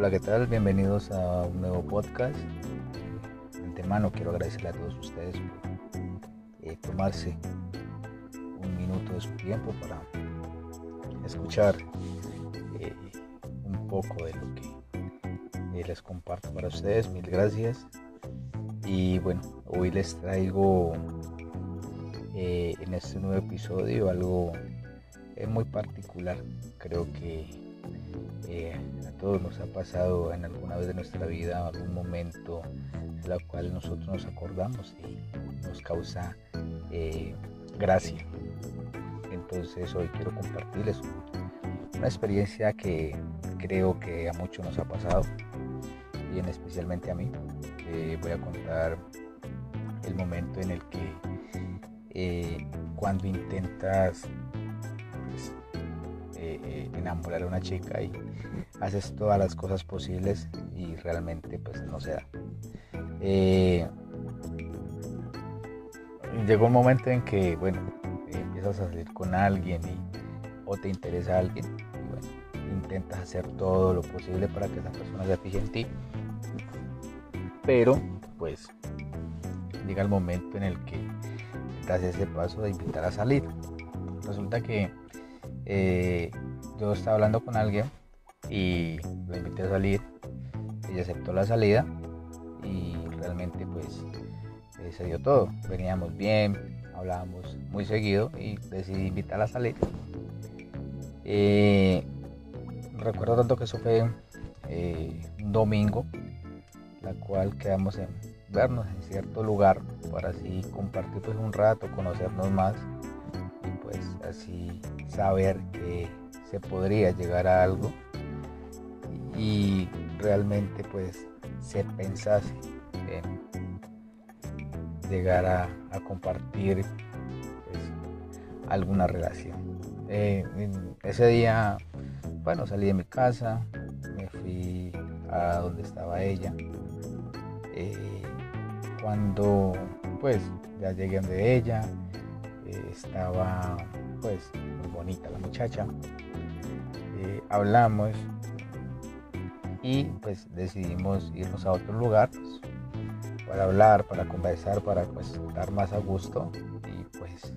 Hola, ¿qué tal? Bienvenidos a un nuevo podcast. Antemano quiero agradecerle a todos ustedes por eh, tomarse un minuto de su tiempo para escuchar eh, un poco de lo que eh, les comparto para ustedes. Mil gracias. Y bueno, hoy les traigo en este nuevo episodio algo muy particular. Creo que eh, a todos nos ha pasado en alguna vez de nuestra vida algún momento en la cual nosotros nos acordamos y nos causa eh, gracia. Entonces hoy quiero compartirles una experiencia que creo que a muchos nos ha pasado y en especialmente a mí. Eh, voy a contar el momento en el que cuando intentas eh, enamorar a una chica y haces todas las cosas posibles y realmente pues no se da. Eh, llegó un momento en que, bueno, empiezas a salir con alguien o te interesa alguien intentas hacer todo lo posible para que esa persona se fije en ti. Pero pues llega el momento en el que das ese paso de invitar a salir. Resulta que eh, yo estaba hablando con alguien y la invité a salir. Ella aceptó la salida y realmente pues eh, se dio todo. Veníamos bien, hablábamos muy seguido y decidí invitarla a salir. Eh, recuerdo tanto que eso fue un domingo, la cual quedamos en vernos en cierto lugar para así compartir pues un rato, conocernos más pues así saber que se podría llegar a algo y realmente pues se pensase en llegar a, compartir pues, alguna relación. Eh, ese día, bueno, salí de mi casa, me fui a donde estaba ella. Eh, cuando pues ya llegué donde ella, estaba pues muy bonita la muchacha. Eh, hablamos y pues decidimos irnos a otro lugar para hablar, para conversar, para pues estar más a gusto y pues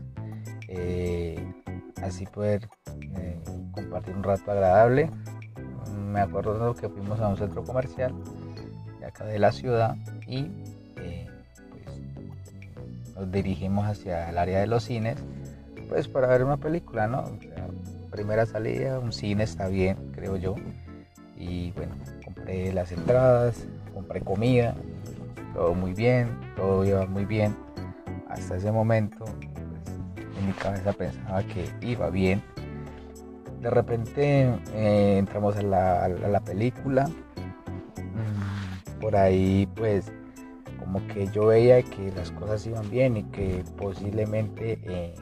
eh, así poder eh, compartir un rato agradable. Me acuerdo que fuimos a un centro comercial de acá de la ciudad y nos dirigimos hacia el área de los cines pues para ver una película, ¿no? primera salida, un cine está bien, creo yo. Y bueno, compré las entradas, compré comida, todo muy bien, todo iba muy bien. Hasta ese momento, pues, en mi cabeza pensaba que iba bien. De repente eh, entramos a la, película. Mm, por ahí pues como que yo veía que las cosas iban bien y que posiblemente eh,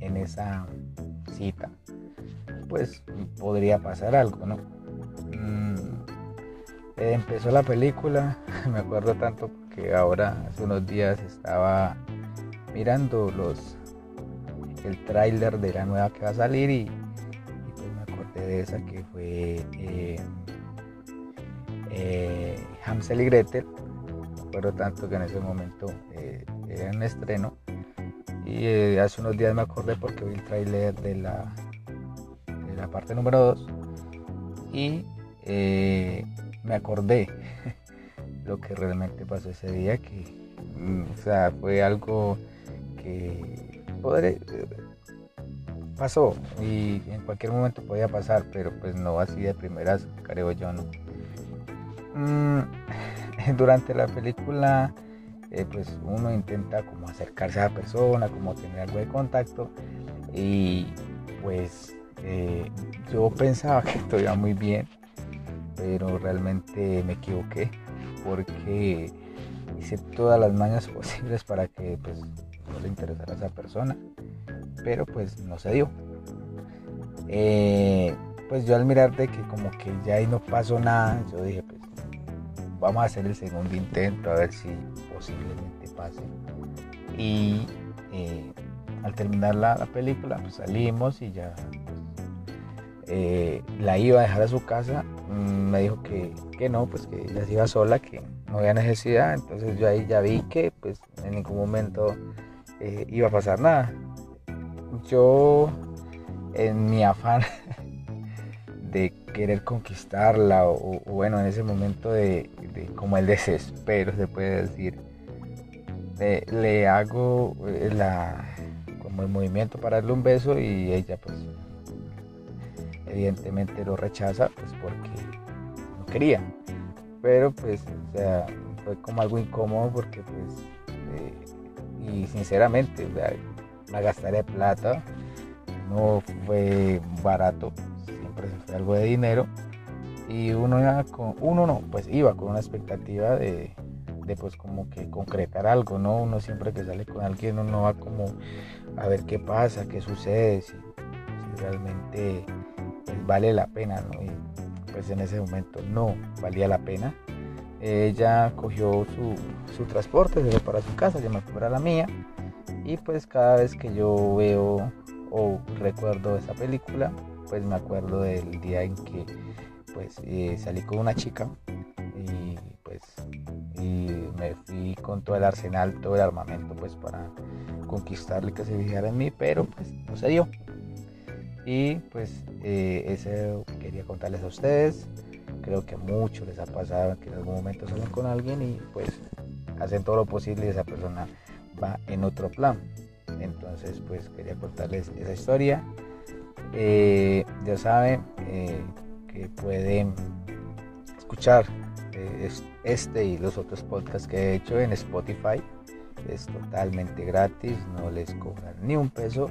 en esa cita, pues podría pasar algo, ¿no? Mm, empezó la película, me acuerdo tanto que ahora hace unos días estaba mirando los el tráiler de la nueva que va a salir y, pues me acordé de esa que fue eh, eh, Hansel y Gretel. Me acuerdo tanto que en ese momento eh, era un estreno y eh, hace unos días me acordé porque vi el tráiler de la, de la parte número 2 y eh, me acordé lo que realmente pasó ese día, que mm, o sea, fue algo que pasó y en cualquier momento podía pasar, pero pues no así de primeras, creo yo, no. Mm, durante la película eh, pues uno intenta como acercarse a la persona, como tener algo de contacto y pues eh, yo pensaba que esto iba muy bien, pero realmente me equivoqué porque hice todas las mañas posibles para que pues no le interesara a esa persona, pero pues no se dio. Eh, pues yo al mirar de que como que ya ahí no pasó nada, yo dije pues vamos a hacer el segundo intento a ver si posiblemente pase. Y eh, al terminar la, película, pues salimos y ya pues, eh, la iba a dejar a su casa mm, me dijo que, que no, pues que ella se iba sola, que no había necesidad. Entonces yo ahí ya vi que pues en ningún momento eh, iba a pasar nada. Yo en mi afán de querer conquistarla o, bueno en ese momento de, como el desespero se puede decir le, hago eh, la como el movimiento para darle un beso y ella pues evidentemente lo rechaza pues porque no quería. Pero pues o sea fue como algo incómodo porque pues eh, y sinceramente o sea, la gastaré plata no fue barato algo de dinero y uno iba con uno no pues iba con una expectativa de, de pues como que concretar algo no uno siempre que sale con alguien uno va como a ver qué pasa qué sucede si, realmente pues, vale la pena no y pues en ese momento no valía la pena. Ella cogió su, su transporte se fue para su casa yo me fui para la mía y pues cada vez que yo veo o recuerdo esa película pues me acuerdo del día en que pues eh, salí con una chica y pues y me fui con todo el arsenal, todo el armamento pues para conquistarle que se fijara en mí, pero pues no se dio. Y pues eh, eso quería contarles a ustedes. Creo que a muchos les ha pasado que en algún momento salen con alguien y pues hacen todo lo posible y esa persona va en otro plan. Entonces pues quería contarles esa historia. Eh, ya saben eh, que pueden escuchar eh, este y los otros podcasts que he hecho en Spotify. Es totalmente gratis, no les cobran ni un peso.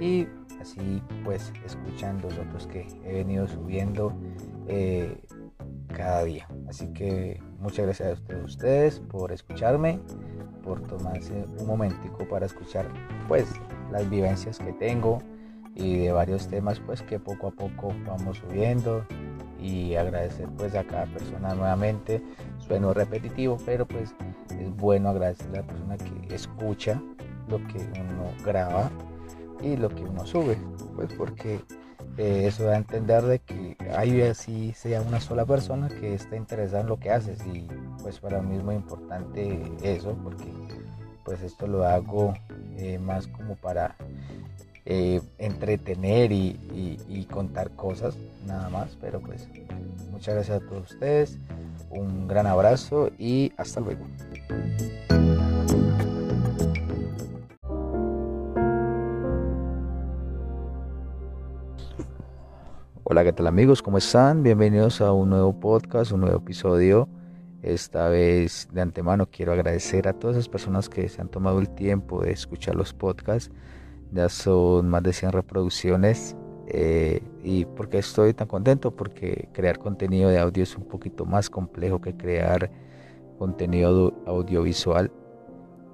Y así pues escuchan los otros que he venido subiendo cada día. Así que muchas gracias a ustedes por escucharme, por tomarse un momentico para escuchar pues las vivencias que tengo y de varios temas pues que poco a poco vamos subiendo. Y agradecer pues a cada persona nuevamente sueno repetitivo pero pues es bueno agradecer a la persona que escucha lo que uno graba y lo que uno sube pues porque eh, eso da a entender de que hay así sea una sola persona que está interesada en lo que haces. Y pues para mí es muy importante eso porque pues esto lo hago eh, más como para eh, entretener y, contar cosas, nada más. Pero pues muchas gracias a todos ustedes, un gran abrazo y hasta luego. Hola, ¿qué tal amigos? ¿Cómo están? Bienvenidos a un nuevo podcast, un nuevo episodio. Esta vez de antemano quiero agradecer a todas esas personas que se han tomado el tiempo de escuchar los podcasts ya son más de 100 reproducciones. Eh, ¿Y por qué estoy tan contento? Porque crear contenido de audio es un poquito más complejo que crear contenido audiovisual.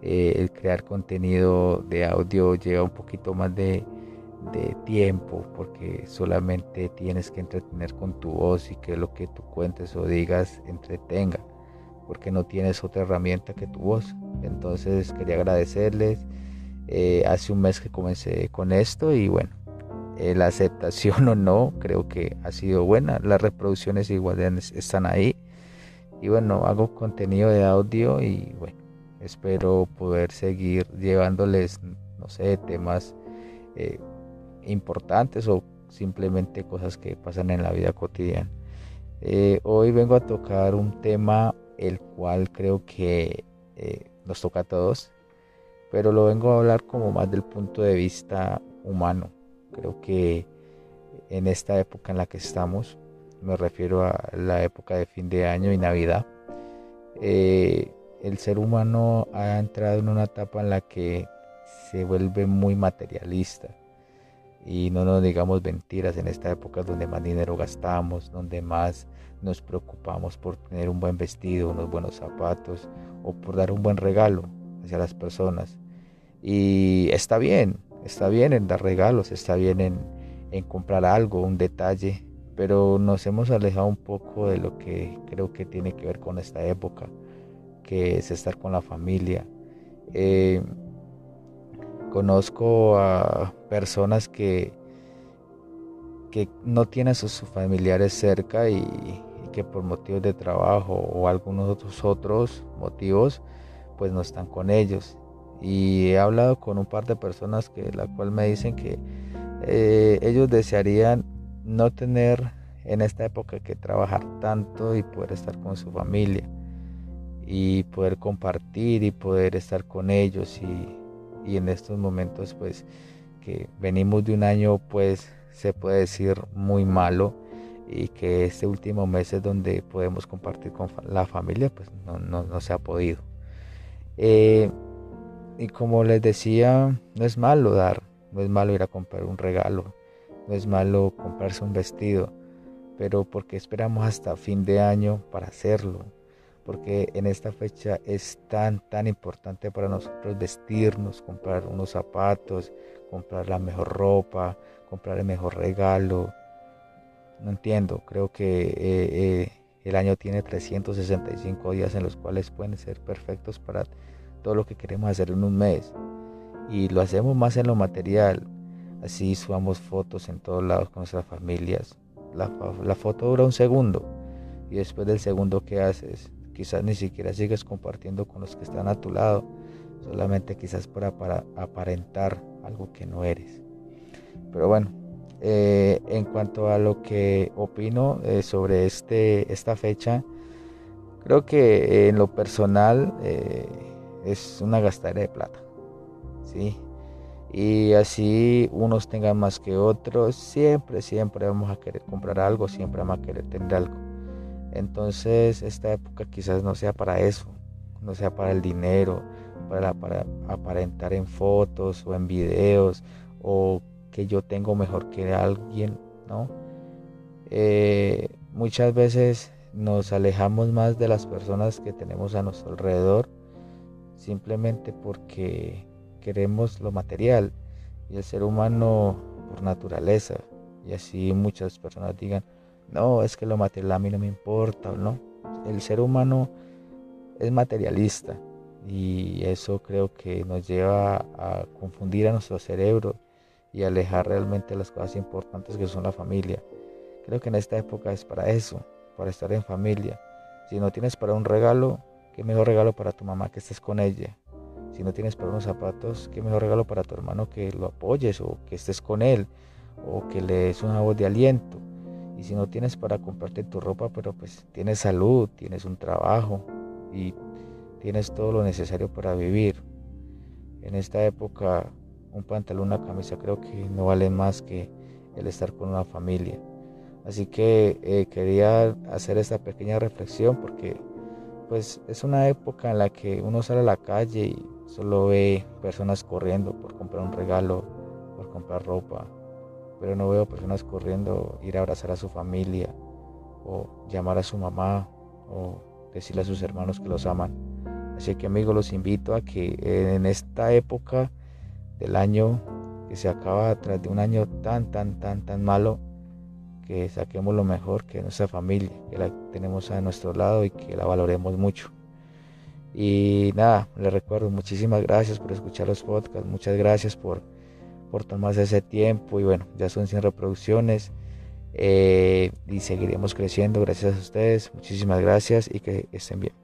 Eh, el crear contenido de audio lleva un poquito más de, de, tiempo porque solamente tienes que entretener con tu voz y que lo que tú cuentes o digas entretenga porque no tienes otra herramienta que tu voz. Entonces quería agradecerles eh, hace un mes que comencé con esto y bueno, eh, la aceptación o no creo que ha sido buena. Las reproducciones igual están ahí. Y bueno, hago contenido de audio y bueno, espero poder seguir llevándoles, no sé, temas eh, importantes o simplemente cosas que pasan en la vida cotidiana. hoy vengo a tocar un tema el cual creo que nos toca a todos pero lo vengo a hablar como más del punto de vista humano. Creo que en esta época en la que estamos, me refiero a la época de fin de año y Navidad, eh, el ser humano ha entrado en una etapa en la que se vuelve muy materialista. Y no nos digamos mentiras en esta época donde más dinero gastamos, donde más nos preocupamos por tener un buen vestido, unos buenos zapatos o por dar un buen regalo hacia las personas. Y está bien, está bien en dar regalos, está bien en, comprar algo, un detalle, pero nos hemos alejado un poco de lo que creo que tiene que ver con esta época, que es estar con la familia. Eh, conozco a personas que que no tiene a sus familiares cerca y, que por motivos de trabajo o algunos otros otros motivos pues no están con ellos y he hablado con un par de personas que la cual me dicen que eh, ellos desearían no tener en esta época que trabajar tanto y poder estar con su familia y poder compartir y poder estar con ellos y, y en estos momentos pues que venimos de un año pues se puede decir muy malo y que este último mes es donde podemos compartir con la familia pues no, no, se ha podido. Eh, y como les decía no es malo dar no es malo ir a comprar un regalo no es malo comprarse un vestido pero porque esperamos hasta fin de año para hacerlo porque en esta fecha es tan, tan importante para nosotros vestirnos, comprar unos zapatos, comprar la mejor ropa, comprar el mejor regalo. No entiendo, creo que eh, eh, el año tiene 365 días en los cuales pueden ser perfectos para todo lo que queremos hacer en un mes. Y lo hacemos más en lo material. Así subamos fotos en todos lados con nuestras familias. La, foto dura un segundo y después del segundo que haces quizás ni siquiera sigues compartiendo con los que están a tu lado, solamente quizás para, para aparentar algo que no eres. Pero bueno, eh, en cuanto a lo que opino eh, sobre este, esta fecha, creo que en lo personal eh, es una gastadera de plata. ¿sí? Y así unos tengan más que otros, siempre, siempre vamos a querer comprar algo, siempre vamos a querer tener algo. Entonces esta época quizás no sea para eso, no sea para el dinero, para, para aparentar en fotos o en videos o que yo tengo mejor que alguien, ¿no? Eh, muchas veces nos alejamos más de las personas que tenemos a nuestro alrededor simplemente porque queremos lo material y el ser humano por naturaleza y así muchas personas digan no, es que lo material a mí no me importa, ¿no? El ser humano es materialista y eso creo que nos lleva a confundir a nuestro cerebro y alejar realmente las cosas importantes que son la familia. Creo que en esta época es para eso, para estar en familia. Si no tienes para un regalo, qué mejor regalo para tu mamá que estés con ella. Si no tienes para unos zapatos, qué mejor regalo para tu hermano que lo apoyes o que estés con él o que le des una voz de aliento. Y si no tienes para comprarte tu ropa, pero pues tienes salud, tienes un trabajo y tienes todo lo necesario para vivir. En esta época un pantalón, una camisa creo que no vale más que el estar con una familia. Así que eh, quería hacer esta pequeña reflexión porque pues es una época en la que uno sale a la calle y solo ve personas corriendo por comprar un regalo, por comprar ropa, pero no veo personas corriendo ir a abrazar a su familia o llamar a su mamá o decirle a sus hermanos que los aman. Así que amigos, los invito a que en esta época del año que se acaba tras de un año tan, tan, tan, tan malo, que saquemos lo mejor que nuestra familia, que la tenemos a nuestro lado y que la valoremos mucho. Y nada, les recuerdo, muchísimas gracias por escuchar los podcasts, muchas gracias por por tomarse ese tiempo y bueno, ya son 100 reproducciones eh, y seguiremos creciendo gracias a ustedes. Muchísimas gracias y que estén bien.